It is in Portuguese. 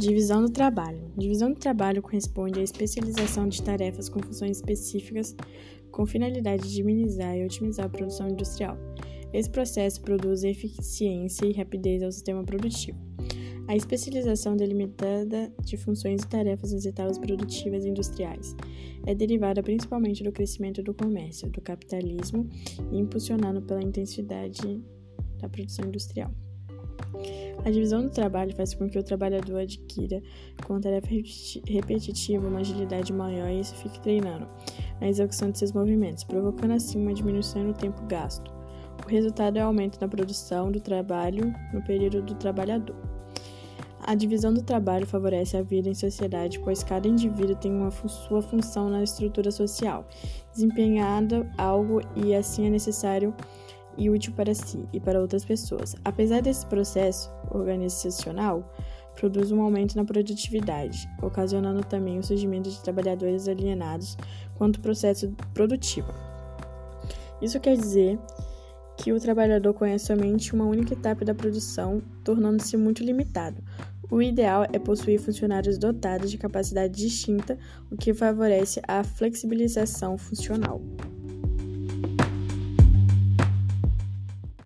Divisão do trabalho. Divisão do trabalho corresponde à especialização de tarefas com funções específicas com finalidade de minimizar e otimizar a produção industrial. Esse processo produz eficiência e rapidez ao sistema produtivo. A especialização delimitada de funções e tarefas nas etapas produtivas industriais é derivada principalmente do crescimento do comércio, do capitalismo impulsionado pela intensidade da produção industrial. A divisão do trabalho faz com que o trabalhador adquira, com a tarefa repetitiva, uma agilidade maior e fique treinando na execução de seus movimentos, provocando assim uma diminuição no tempo gasto. O resultado é o aumento na produção do trabalho no período do trabalhador. A divisão do trabalho favorece a vida em sociedade, pois cada indivíduo tem uma sua função na estrutura social, desempenhando algo e assim é necessário e útil para si e para outras pessoas. Apesar desse processo organizacional, produz um aumento na produtividade, ocasionando também o surgimento de trabalhadores alienados quanto ao processo produtivo. Isso quer dizer que o trabalhador conhece somente uma única etapa da produção, tornando-se muito limitado. O ideal é possuir funcionários dotados de capacidade distinta, o que favorece a flexibilização funcional.